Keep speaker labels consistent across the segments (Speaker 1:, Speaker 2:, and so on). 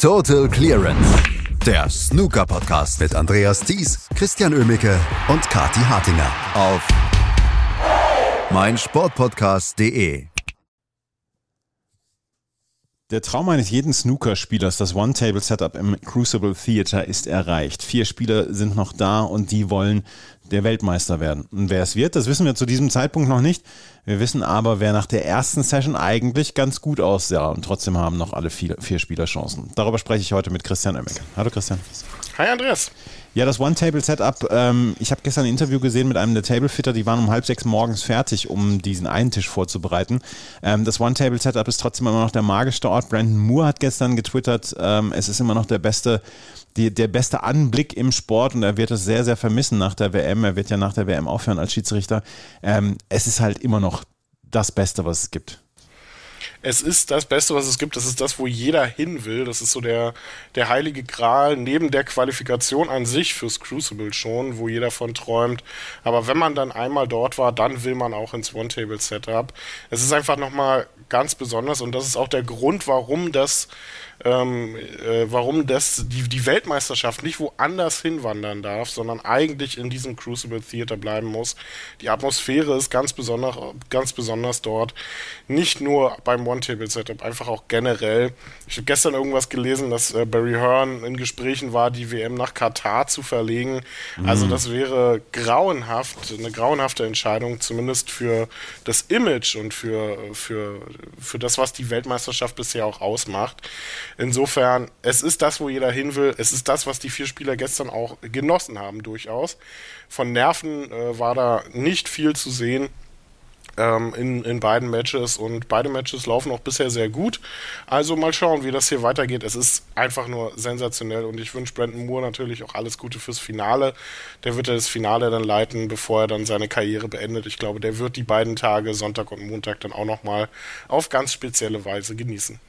Speaker 1: Total Clearance. Der Snooker Podcast mit Andreas Thies, Christian Ömicke und Kati Hartinger auf meinsportpodcast.de.
Speaker 2: Der Traum eines jeden Snooker-Spielers, das One-Table-Setup im Crucible Theater, ist erreicht. Vier Spieler sind noch da und die wollen der Weltmeister werden. Und wer es wird, das wissen wir zu diesem Zeitpunkt noch nicht. Wir wissen aber, wer nach der ersten Session eigentlich ganz gut aussah. Und trotzdem haben noch alle vier, vier Spieler Chancen. Darüber spreche ich heute mit Christian Oemmeke. Hallo Christian.
Speaker 3: Hi Andreas.
Speaker 2: Ja, das One-Table-Setup. Ähm, ich habe gestern ein Interview gesehen mit einem der Table-Fitter, die waren um halb sechs morgens fertig, um diesen einen Tisch vorzubereiten. Ähm, das One-Table-Setup ist trotzdem immer noch der magischste Ort. Brandon Moore hat gestern getwittert, ähm, es ist immer noch der beste, die, der beste Anblick im Sport und er wird es sehr, sehr vermissen nach der WM. Er wird ja nach der WM aufhören als Schiedsrichter. Ähm, es ist halt immer noch das Beste, was es gibt
Speaker 3: es ist das Beste, was es gibt. Das ist das, wo jeder hin will. Das ist so der, der heilige Gral neben der Qualifikation an sich fürs Crucible schon, wo jeder von träumt. Aber wenn man dann einmal dort war, dann will man auch ins One-Table-Setup. Es ist einfach nochmal ganz besonders und das ist auch der Grund, warum das ähm, äh, warum das, die, die Weltmeisterschaft nicht woanders hinwandern darf, sondern eigentlich in diesem Crucible Theater bleiben muss. Die Atmosphäre ist ganz besonders, ganz besonders dort. Nicht nur beim One-Table-Setup, einfach auch generell. Ich habe gestern irgendwas gelesen, dass äh, Barry Hearn in Gesprächen war, die WM nach Katar zu verlegen. Mhm. Also das wäre grauenhaft, eine grauenhafte Entscheidung, zumindest für das Image und für, für, für das, was die Weltmeisterschaft bisher auch ausmacht. Insofern, es ist das, wo jeder hin will. Es ist das, was die vier Spieler gestern auch genossen haben, durchaus. Von Nerven äh, war da nicht viel zu sehen ähm, in, in beiden Matches und beide Matches laufen auch bisher sehr gut. Also mal schauen, wie das hier weitergeht. Es ist einfach nur sensationell und ich wünsche Brandon Moore natürlich auch alles Gute fürs Finale. Der wird ja das Finale dann leiten, bevor er dann seine Karriere beendet. Ich glaube, der wird die beiden Tage, Sonntag und Montag, dann auch nochmal auf ganz spezielle Weise genießen.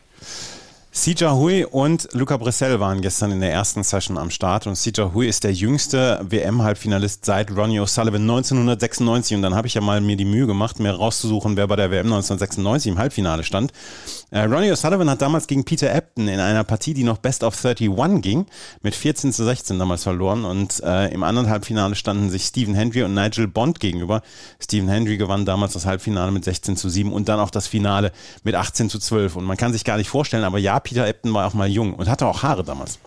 Speaker 2: Sija Hui und Luca Brissell waren gestern in der ersten Session am Start und Sija Hui ist der jüngste WM-Halbfinalist seit Ronnie O'Sullivan 1996 und dann habe ich ja mal mir die Mühe gemacht, mir rauszusuchen, wer bei der WM 1996 im Halbfinale stand. Äh, Ronnie O'Sullivan hat damals gegen Peter Ebton in einer Partie, die noch Best of 31 ging, mit 14 zu 16 damals verloren und äh, im anderen Halbfinale standen sich Stephen Hendry und Nigel Bond gegenüber. Stephen Hendry gewann damals das Halbfinale mit 16 zu 7 und dann auch das Finale mit 18 zu 12 und man kann sich gar nicht vorstellen, aber ja, Peter Ebden war auch mal jung und hatte auch Haare damals.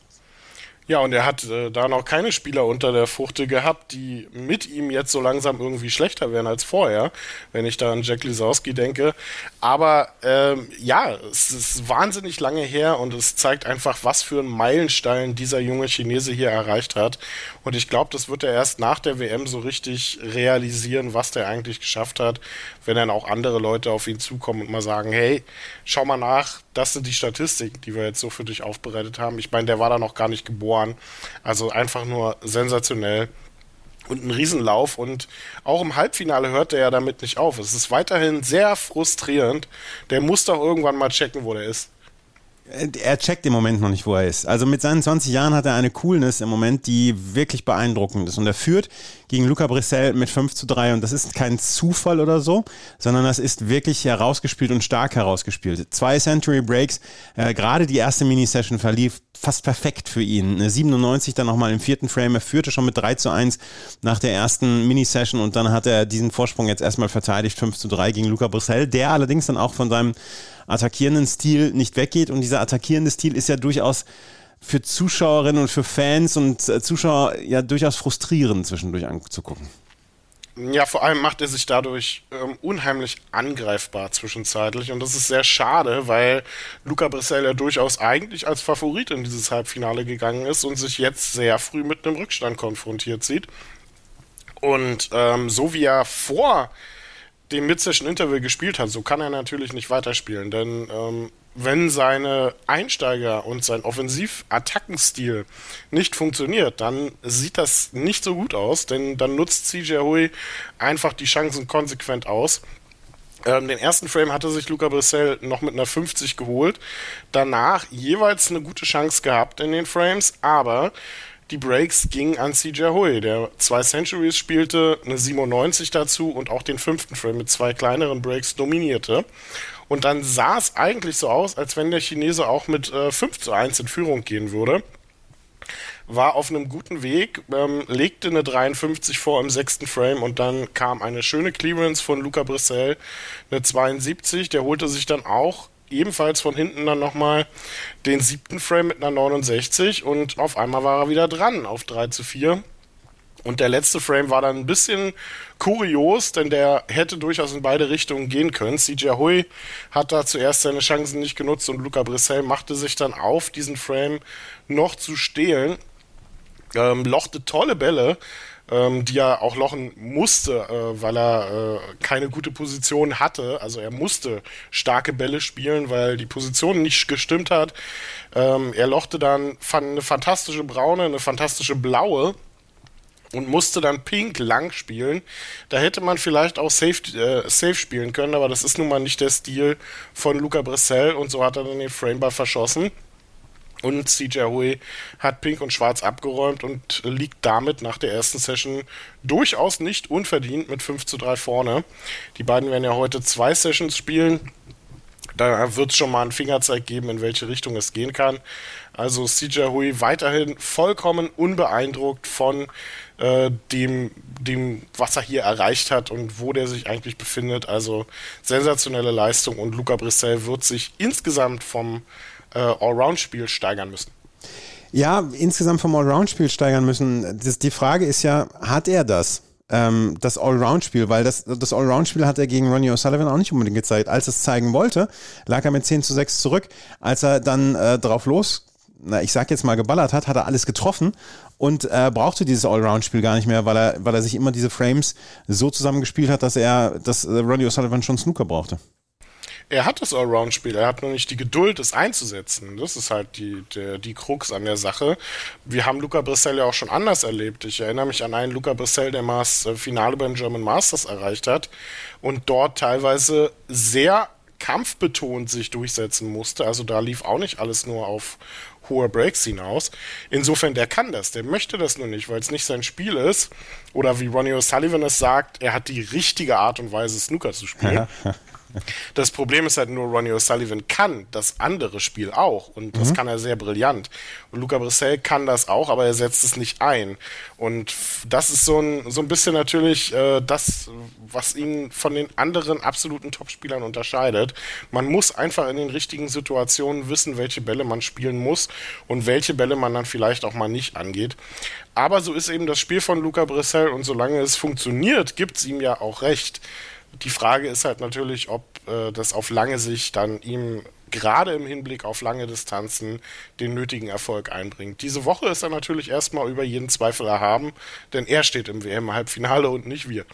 Speaker 3: Ja, und er hat äh, da noch keine Spieler unter der Fuchte gehabt, die mit ihm jetzt so langsam irgendwie schlechter werden als vorher, wenn ich da an Jack Lisowski denke. Aber ähm, ja, es ist wahnsinnig lange her und es zeigt einfach, was für ein Meilenstein dieser junge Chinese hier erreicht hat. Und ich glaube, das wird er erst nach der WM so richtig realisieren, was der eigentlich geschafft hat, wenn dann auch andere Leute auf ihn zukommen und mal sagen, hey, schau mal nach, das sind die Statistiken, die wir jetzt so für dich aufbereitet haben. Ich meine, der war da noch gar nicht geboren. Also einfach nur sensationell und ein Riesenlauf und auch im Halbfinale hört er ja damit nicht auf. Es ist weiterhin sehr frustrierend. Der muss doch irgendwann mal checken, wo der ist
Speaker 2: er checkt im Moment noch nicht, wo er ist. Also mit seinen 20 Jahren hat er eine Coolness im Moment, die wirklich beeindruckend ist. Und er führt gegen Luca Brissell mit 5 zu 3. Und das ist kein Zufall oder so, sondern das ist wirklich herausgespielt und stark herausgespielt. Zwei Century Breaks, äh, gerade die erste Mini-Session verlief fast perfekt für ihn. Eine 97 dann nochmal im vierten Frame. Er führte schon mit 3 zu 1 nach der ersten Mini-Session und dann hat er diesen Vorsprung jetzt erstmal verteidigt, 5 zu 3 gegen Luca Brissell, der allerdings dann auch von seinem attackierenden Stil nicht weggeht. Und dieser attackierende Stil ist ja durchaus für Zuschauerinnen und für Fans und äh, Zuschauer ja durchaus frustrierend zwischendurch anzugucken.
Speaker 3: Ja, vor allem macht er sich dadurch ähm, unheimlich angreifbar zwischenzeitlich und das ist sehr schade, weil Luca Brissell ja durchaus eigentlich als Favorit in dieses Halbfinale gegangen ist und sich jetzt sehr früh mit einem Rückstand konfrontiert sieht. Und ähm, so wie er vor dem Mid-Session Interval gespielt hat, so kann er natürlich nicht weiterspielen, denn ähm, wenn seine Einsteiger und sein Offensiv-Attackenstil nicht funktioniert, dann sieht das nicht so gut aus, denn dann nutzt CJ Hui einfach die Chancen konsequent aus. Ähm, den ersten Frame hatte sich Luca Brissell noch mit einer 50 geholt. Danach jeweils eine gute Chance gehabt in den Frames, aber die Breaks gingen an CJ Hui, der zwei Centuries spielte, eine 97 dazu und auch den fünften Frame mit zwei kleineren Breaks dominierte. Und dann sah es eigentlich so aus, als wenn der Chinese auch mit äh, 5 zu 1 in Führung gehen würde war auf einem guten Weg, ähm, legte eine 53 vor im sechsten Frame und dann kam eine schöne Clearance von Luca Brissell, eine 72. Der holte sich dann auch ebenfalls von hinten dann nochmal den siebten Frame mit einer 69 und auf einmal war er wieder dran auf 3 zu 4. Und der letzte Frame war dann ein bisschen kurios, denn der hätte durchaus in beide Richtungen gehen können. CJ Hui hat da zuerst seine Chancen nicht genutzt und Luca Brissell machte sich dann auf, diesen Frame noch zu stehlen ähm, lochte tolle Bälle, ähm, die er auch lochen musste, äh, weil er äh, keine gute Position hatte. Also er musste starke Bälle spielen, weil die Position nicht gestimmt hat. Ähm, er lochte dann eine fantastische braune, eine fantastische blaue und musste dann Pink lang spielen. Da hätte man vielleicht auch safe, äh, safe spielen können, aber das ist nun mal nicht der Stil von Luca Bressel und so hat er dann den Frameball verschossen. Und CJ Hui hat Pink und Schwarz abgeräumt und liegt damit nach der ersten Session durchaus nicht unverdient mit 5 zu 3 vorne. Die beiden werden ja heute zwei Sessions spielen. Da wird es schon mal einen Fingerzeig geben, in welche Richtung es gehen kann. Also CJ Hui weiterhin vollkommen unbeeindruckt von äh, dem, dem, was er hier erreicht hat und wo der sich eigentlich befindet. Also sensationelle Leistung und Luca Brissell wird sich insgesamt vom äh, Allround-Spiel steigern müssen.
Speaker 2: Ja, insgesamt vom Allround-Spiel steigern müssen. Das, die Frage ist ja, hat er das? Ähm, das Allround-Spiel, weil das, das Allround-Spiel hat er gegen Ronnie O'Sullivan auch nicht unbedingt gezeigt. Als es zeigen wollte, lag er mit 10 zu 6 zurück. Als er dann äh, drauf los, na, ich sag jetzt mal, geballert hat, hat er alles getroffen und äh, brauchte dieses Allround-Spiel gar nicht mehr, weil er, weil er sich immer diese Frames so zusammengespielt hat, dass er, dass äh, Ronnie O'Sullivan schon Snooker brauchte
Speaker 3: er hat das Allround-Spiel, er hat nur nicht die Geduld, es einzusetzen. Das ist halt die, der, die Krux an der Sache. Wir haben Luca Brissell ja auch schon anders erlebt. Ich erinnere mich an einen Luca Brissell, der mal das äh, Finale beim German Masters erreicht hat und dort teilweise sehr kampfbetont sich durchsetzen musste. Also da lief auch nicht alles nur auf hohe Breaks hinaus. Insofern, der kann das, der möchte das nur nicht, weil es nicht sein Spiel ist. Oder wie Ronnie O'Sullivan es sagt, er hat die richtige Art und Weise, Snooker zu spielen. Das Problem ist halt nur, Ronnie O'Sullivan kann das andere Spiel auch und das mhm. kann er sehr brillant. Und Luca Brissell kann das auch, aber er setzt es nicht ein. Und das ist so ein, so ein bisschen natürlich äh, das, was ihn von den anderen absoluten Topspielern unterscheidet. Man muss einfach in den richtigen Situationen wissen, welche Bälle man spielen muss und welche Bälle man dann vielleicht auch mal nicht angeht. Aber so ist eben das Spiel von Luca Brissell und solange es funktioniert, gibt es ihm ja auch recht. Die Frage ist halt natürlich, ob äh, das auf lange Sicht dann ihm gerade im Hinblick auf lange Distanzen den nötigen Erfolg einbringt. Diese Woche ist er natürlich erstmal über jeden Zweifel erhaben, denn er steht im WM-Halbfinale und nicht wir.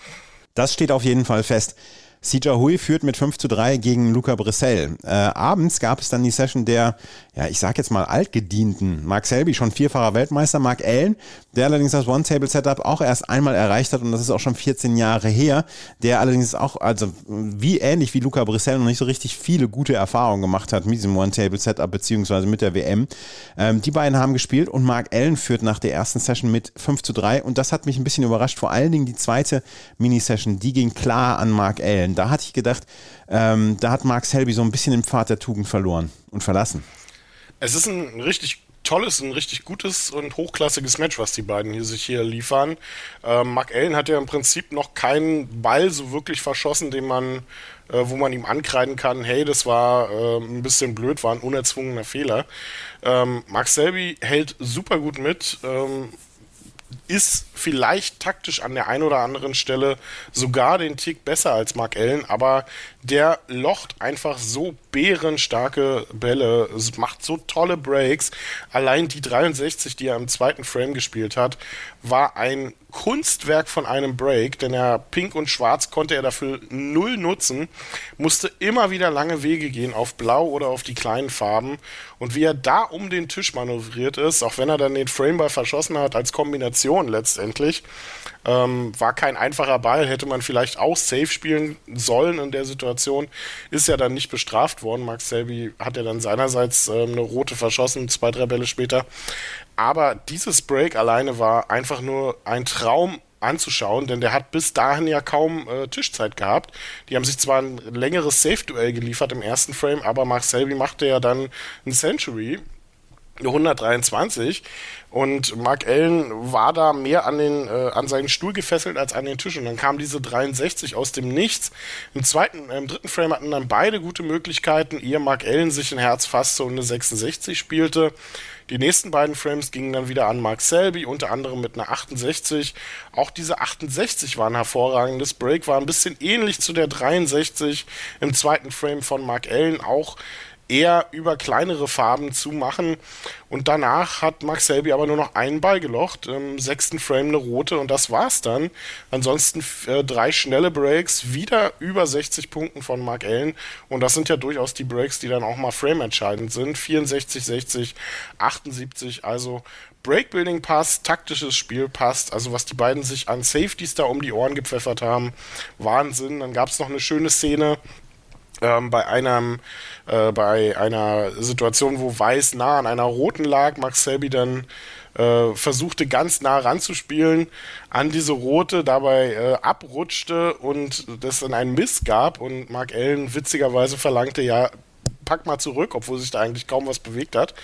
Speaker 2: Das steht auf jeden Fall fest. Sija Hui führt mit 5 zu 3 gegen Luca Brissell. Äh, abends gab es dann die Session der, ja, ich sag jetzt mal altgedienten. Mark Selby, schon vierfacher Weltmeister, Mark Allen, der allerdings das One-Table-Setup auch erst einmal erreicht hat und das ist auch schon 14 Jahre her. Der allerdings auch, also wie ähnlich wie Luca Brissell noch nicht so richtig viele gute Erfahrungen gemacht hat mit diesem One-Table-Setup beziehungsweise mit der WM. Ähm, die beiden haben gespielt und Mark Allen führt nach der ersten Session mit 5 zu 3 und das hat mich ein bisschen überrascht. Vor allen Dingen die zweite Mini-Session, die ging klar an Mark Allen. Denn da hatte ich gedacht, ähm, da hat Mark Selby so ein bisschen den Pfad der Tugend verloren und verlassen.
Speaker 3: Es ist ein richtig tolles, ein richtig gutes und hochklassiges Match, was die beiden hier sich hier liefern. Ähm, Mark Allen hat ja im Prinzip noch keinen Ball so wirklich verschossen, den man, äh, wo man ihm ankreiden kann, hey, das war äh, ein bisschen blöd, war ein unerzwungener Fehler. Ähm, Mark Selby hält super gut mit. Ähm, ist vielleicht taktisch an der einen oder anderen Stelle sogar den Tick besser als Mark Allen, aber der locht einfach so bärenstarke Bälle, macht so tolle Breaks. Allein die 63, die er im zweiten Frame gespielt hat, war ein Kunstwerk von einem Break, denn er Pink und Schwarz konnte er dafür null nutzen, musste immer wieder lange Wege gehen auf Blau oder auf die kleinen Farben und wie er da um den Tisch manövriert ist, auch wenn er dann den Frameball verschossen hat als Kombination letztendlich, ähm, war kein einfacher Ball, hätte man vielleicht auch safe spielen sollen in der Situation. Ist ja dann nicht bestraft worden. Max Selby hat ja dann seinerseits äh, eine rote verschossen, zwei, drei Bälle später. Aber dieses Break alleine war einfach nur ein Traum anzuschauen, denn der hat bis dahin ja kaum äh, Tischzeit gehabt. Die haben sich zwar ein längeres Safe-Duell geliefert im ersten Frame, aber Mark Selby machte ja dann ein Century 123 und Mark Allen war da mehr an, den, äh, an seinen Stuhl gefesselt als an den Tisch und dann kam diese 63 aus dem Nichts. Im zweiten, äh, im dritten Frame hatten dann beide gute Möglichkeiten, ehe Mark Allen sich ein Herz fasste und eine 66 spielte. Die nächsten beiden Frames gingen dann wieder an Mark Selby, unter anderem mit einer 68. Auch diese 68 war ein hervorragendes Break, war ein bisschen ähnlich zu der 63 im zweiten Frame von Mark Allen, auch eher über kleinere Farben zu machen. Und danach hat Max Selby aber nur noch einen Ball gelocht, im sechsten Frame eine rote und das war's dann. Ansonsten äh, drei schnelle Breaks, wieder über 60 Punkten von Mark Allen. Und das sind ja durchaus die Breaks, die dann auch mal frame-entscheidend sind. 64, 60, 78, also Breakbuilding passt, taktisches Spiel passt, also was die beiden sich an Safeties da um die Ohren gepfeffert haben, Wahnsinn. Dann gab es noch eine schöne Szene, ähm, bei einem äh, bei einer Situation, wo Weiß nah an einer roten lag, Max Selby dann äh, versuchte ganz nah ranzuspielen an diese rote, dabei äh, abrutschte und das dann einen Miss gab. Und Mark Allen witzigerweise verlangte, ja, pack mal zurück, obwohl sich da eigentlich kaum was bewegt hat.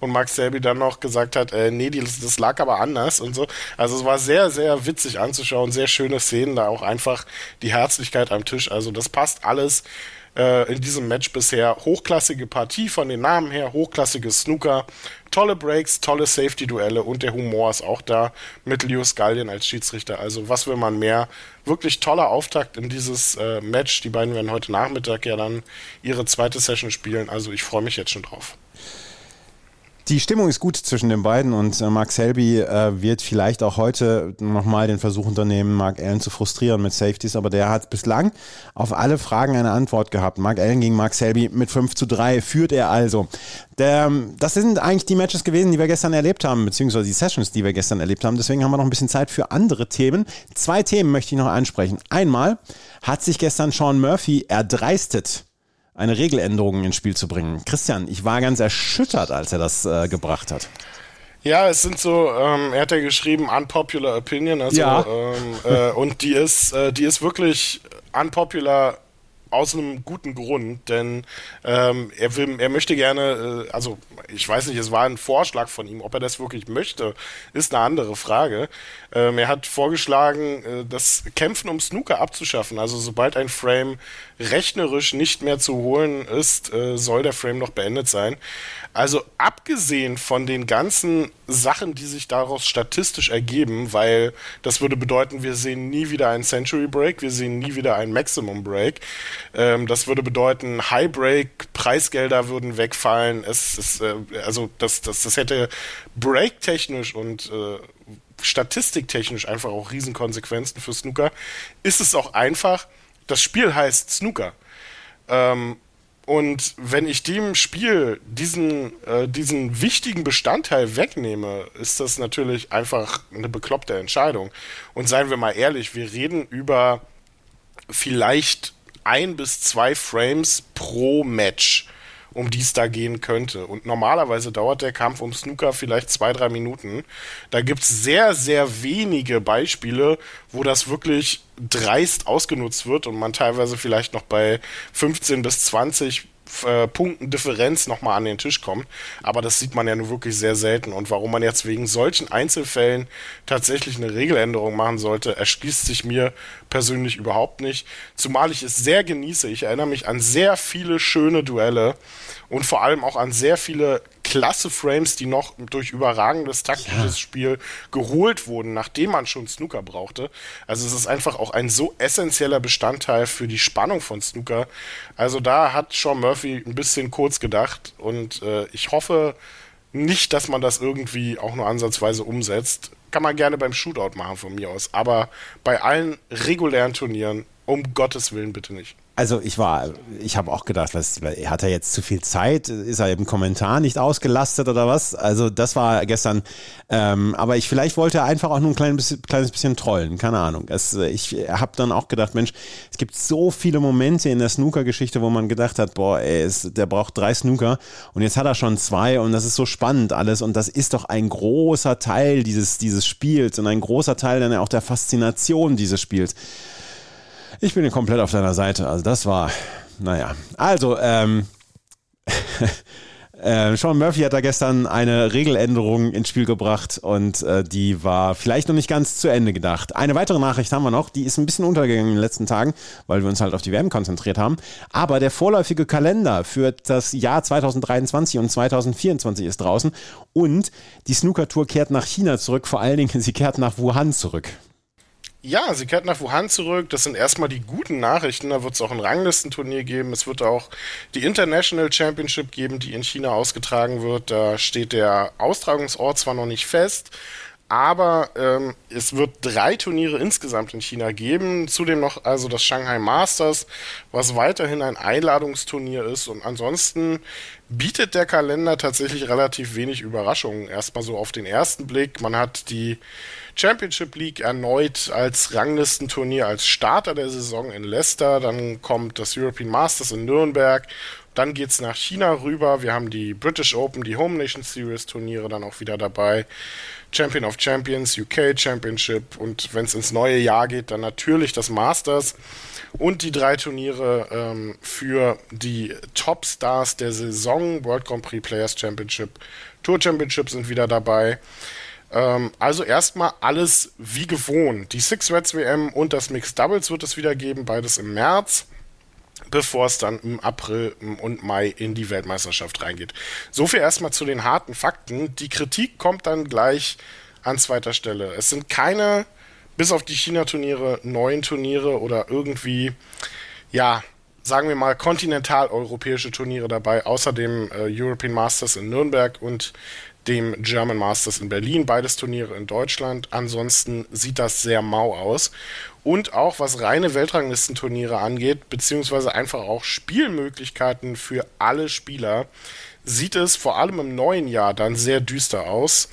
Speaker 3: Und Max Selby dann noch gesagt hat, äh, nee, das, das lag aber anders und so. Also es war sehr, sehr witzig anzuschauen, sehr schöne Szenen, da auch einfach die Herzlichkeit am Tisch. Also das passt alles äh, in diesem Match bisher. Hochklassige Partie von den Namen her, hochklassiges Snooker, tolle Breaks, tolle Safety-Duelle und der Humor ist auch da mit Lewis Gallien als Schiedsrichter. Also was will man mehr? Wirklich toller Auftakt in dieses äh, Match. Die beiden werden heute Nachmittag ja dann ihre zweite Session spielen. Also ich freue mich jetzt schon drauf.
Speaker 2: Die Stimmung ist gut zwischen den beiden und äh, Mark Selby äh, wird vielleicht auch heute nochmal den Versuch unternehmen, Mark Allen zu frustrieren mit Safeties, aber der hat bislang auf alle Fragen eine Antwort gehabt. Mark Allen gegen Mark Selby mit 5 zu 3 führt er also. Der, das sind eigentlich die Matches gewesen, die wir gestern erlebt haben, beziehungsweise die Sessions, die wir gestern erlebt haben. Deswegen haben wir noch ein bisschen Zeit für andere Themen. Zwei Themen möchte ich noch ansprechen. Einmal hat sich gestern Sean Murphy erdreistet, eine Regeländerung ins Spiel zu bringen. Christian, ich war ganz erschüttert, als er das äh, gebracht hat.
Speaker 3: Ja, es sind so, ähm, er hat ja geschrieben unpopular opinion, also ja. ähm, äh, und die ist, äh, die ist wirklich unpopular aus einem guten Grund, denn ähm, er will, er möchte gerne, äh, also ich weiß nicht, es war ein Vorschlag von ihm, ob er das wirklich möchte, ist eine andere Frage. Ähm, er hat vorgeschlagen, äh, das Kämpfen um Snooker abzuschaffen. Also sobald ein Frame rechnerisch nicht mehr zu holen ist, äh, soll der Frame noch beendet sein. Also abgesehen von den ganzen Sachen, die sich daraus statistisch ergeben, weil das würde bedeuten, wir sehen nie wieder einen Century Break, wir sehen nie wieder einen Maximum Break. Ähm, das würde bedeuten, High Break, Preisgelder würden wegfallen. Es, es äh, also das, das, das hätte breaktechnisch und äh, statistiktechnisch einfach auch Riesenkonsequenzen für Snooker. Ist es auch einfach, das Spiel heißt Snooker. Ähm, und wenn ich dem Spiel diesen, äh, diesen wichtigen Bestandteil wegnehme, ist das natürlich einfach eine bekloppte Entscheidung. Und seien wir mal ehrlich, wir reden über vielleicht ein bis zwei Frames pro Match um die es da gehen könnte. Und normalerweise dauert der Kampf um Snooker vielleicht zwei, drei Minuten. Da gibt es sehr, sehr wenige Beispiele, wo das wirklich dreist ausgenutzt wird und man teilweise vielleicht noch bei 15 bis 20 äh, Punkten Differenz nochmal an den Tisch kommt. Aber das sieht man ja nur wirklich sehr selten. Und warum man jetzt wegen solchen Einzelfällen tatsächlich eine Regeländerung machen sollte, erschließt sich mir persönlich überhaupt nicht. Zumal ich es sehr genieße. Ich erinnere mich an sehr viele schöne Duelle und vor allem auch an sehr viele klasse Frames, die noch durch überragendes taktisches ja. Spiel geholt wurden, nachdem man schon Snooker brauchte. Also es ist einfach auch ein so essentieller Bestandteil für die Spannung von Snooker. Also da hat Sean Murphy ein bisschen kurz gedacht und äh, ich hoffe nicht, dass man das irgendwie auch nur ansatzweise umsetzt. Kann man gerne beim Shootout machen von mir aus, aber bei allen regulären Turnieren um Gottes Willen bitte nicht.
Speaker 2: Also ich war, ich habe auch gedacht, was, hat er jetzt zu viel Zeit? Ist er im Kommentar nicht ausgelastet oder was? Also das war gestern, ähm, aber ich vielleicht wollte er einfach auch nur ein kleines bisschen, kleines bisschen trollen, keine Ahnung. Es, ich habe dann auch gedacht, Mensch, es gibt so viele Momente in der Snooker-Geschichte, wo man gedacht hat, boah, ey, es, der braucht drei Snooker und jetzt hat er schon zwei und das ist so spannend alles und das ist doch ein großer Teil dieses, dieses Spiels und ein großer Teil dann auch der Faszination dieses Spiels. Ich bin komplett auf deiner Seite. Also das war, naja. Also, ähm, äh, Sean Murphy hat da gestern eine Regeländerung ins Spiel gebracht und äh, die war vielleicht noch nicht ganz zu Ende gedacht. Eine weitere Nachricht haben wir noch, die ist ein bisschen untergegangen in den letzten Tagen, weil wir uns halt auf die WM konzentriert haben. Aber der vorläufige Kalender für das Jahr 2023 und 2024 ist draußen und die Snooker-Tour kehrt nach China zurück, vor allen Dingen sie kehrt nach Wuhan zurück.
Speaker 3: Ja, sie kehrt nach Wuhan zurück. Das sind erstmal die guten Nachrichten. Da wird es auch ein Ranglistenturnier geben. Es wird auch die International Championship geben, die in China ausgetragen wird. Da steht der Austragungsort zwar noch nicht fest, aber ähm, es wird drei Turniere insgesamt in China geben. Zudem noch also das Shanghai Masters, was weiterhin ein Einladungsturnier ist. Und ansonsten bietet der Kalender tatsächlich relativ wenig Überraschungen. Erstmal so auf den ersten Blick. Man hat die Championship League erneut als Ranglistenturnier, als Starter der Saison in Leicester. Dann kommt das European Masters in Nürnberg. Dann geht es nach China rüber. Wir haben die British Open, die Home Nation Series Turniere dann auch wieder dabei. Champion of Champions, UK Championship und wenn es ins neue Jahr geht, dann natürlich das Masters und die drei Turniere ähm, für die Top Stars der Saison, World Grand Prix Players Championship, Tour Championship sind wieder dabei. Ähm, also erstmal alles wie gewohnt. Die Six Reds WM und das Mixed Doubles wird es wieder geben, beides im März bevor es dann im April und Mai in die Weltmeisterschaft reingeht. So viel erstmal zu den harten Fakten. Die Kritik kommt dann gleich an zweiter Stelle. Es sind keine, bis auf die China-Turniere, neuen Turniere oder irgendwie, ja, sagen wir mal, kontinentaleuropäische Turniere dabei, außer dem äh, European Masters in Nürnberg und dem German Masters in Berlin, beides Turniere in Deutschland. Ansonsten sieht das sehr mau aus. Und auch was reine Weltranglistenturniere angeht, beziehungsweise einfach auch Spielmöglichkeiten für alle Spieler, sieht es vor allem im neuen Jahr dann sehr düster aus.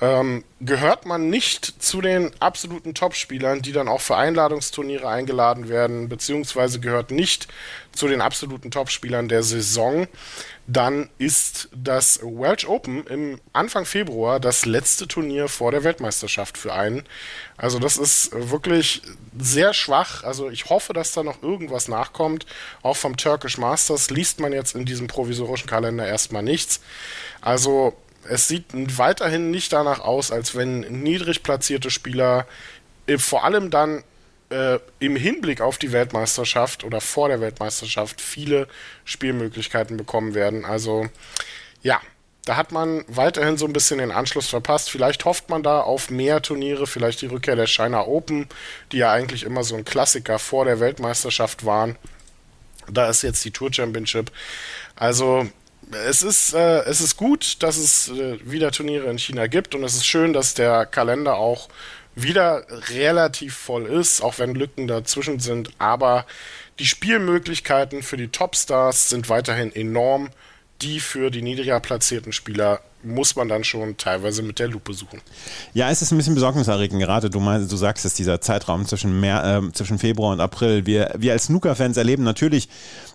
Speaker 3: Ähm, gehört man nicht zu den absoluten Topspielern, die dann auch für Einladungsturniere eingeladen werden, beziehungsweise gehört nicht zu den absoluten Topspielern der Saison, dann ist das Welsh Open im Anfang Februar das letzte Turnier vor der Weltmeisterschaft für einen. Also das ist wirklich sehr schwach. Also ich hoffe, dass da noch irgendwas nachkommt. Auch vom Turkish Masters liest man jetzt in diesem provisorischen Kalender erstmal nichts. Also es sieht weiterhin nicht danach aus, als wenn niedrig platzierte Spieler äh, vor allem dann äh, im Hinblick auf die Weltmeisterschaft oder vor der Weltmeisterschaft viele Spielmöglichkeiten bekommen werden. Also ja, da hat man weiterhin so ein bisschen den Anschluss verpasst. Vielleicht hofft man da auf mehr Turniere, vielleicht die Rückkehr der China Open, die ja eigentlich immer so ein Klassiker vor der Weltmeisterschaft waren. Da ist jetzt die Tour Championship. Also es ist, äh, es ist gut, dass es äh, wieder Turniere in China gibt und es ist schön, dass der Kalender auch wieder relativ voll ist, auch wenn Lücken dazwischen sind. Aber die Spielmöglichkeiten für die Topstars sind weiterhin enorm. Die für die niedriger platzierten Spieler muss man dann schon teilweise mit der Lupe suchen.
Speaker 2: Ja, es ist ein bisschen besorgniserregend gerade. Du, meinst, du sagst es, dieser Zeitraum zwischen, Mer äh, zwischen Februar und April. Wir, wir als Snooker-Fans erleben natürlich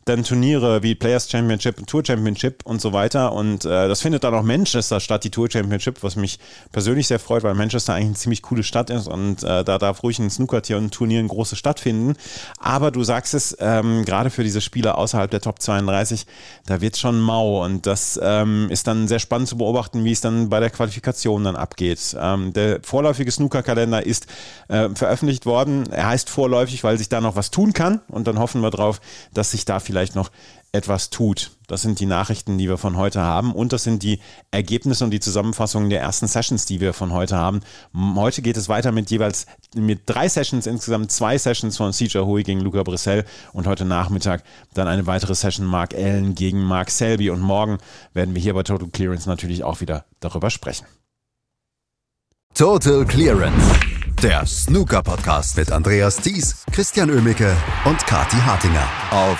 Speaker 2: dann Turniere wie Players Championship Tour Championship und so weiter. Und äh, das findet dann auch Manchester statt, die Tour Championship, was mich persönlich sehr freut, weil Manchester eigentlich eine ziemlich coole Stadt ist und äh, da darf ruhig ein Snooker-Turnier ein großes stattfinden. Aber du sagst es, ähm, gerade für diese Spieler außerhalb der Top 32, da wird es schon mau. Und das ähm, ist dann sehr spannend zu beobachten, wie es dann bei der Qualifikation dann abgeht. Ähm, der vorläufige Snooker-Kalender ist äh, veröffentlicht worden. Er heißt vorläufig, weil sich da noch was tun kann. Und dann hoffen wir drauf, dass sich da vielleicht noch etwas tut. Das sind die Nachrichten, die wir von heute haben und das sind die Ergebnisse und die Zusammenfassungen der ersten Sessions, die wir von heute haben. Heute geht es weiter mit jeweils mit drei Sessions, insgesamt zwei Sessions von CJ Hui gegen Luca Brissell und heute Nachmittag dann eine weitere Session Mark Allen gegen Mark Selby und morgen werden wir hier bei Total Clearance natürlich auch wieder darüber sprechen.
Speaker 1: Total Clearance Der Snooker Podcast mit Andreas Thies, Christian Ömicke und Kati Hartinger auf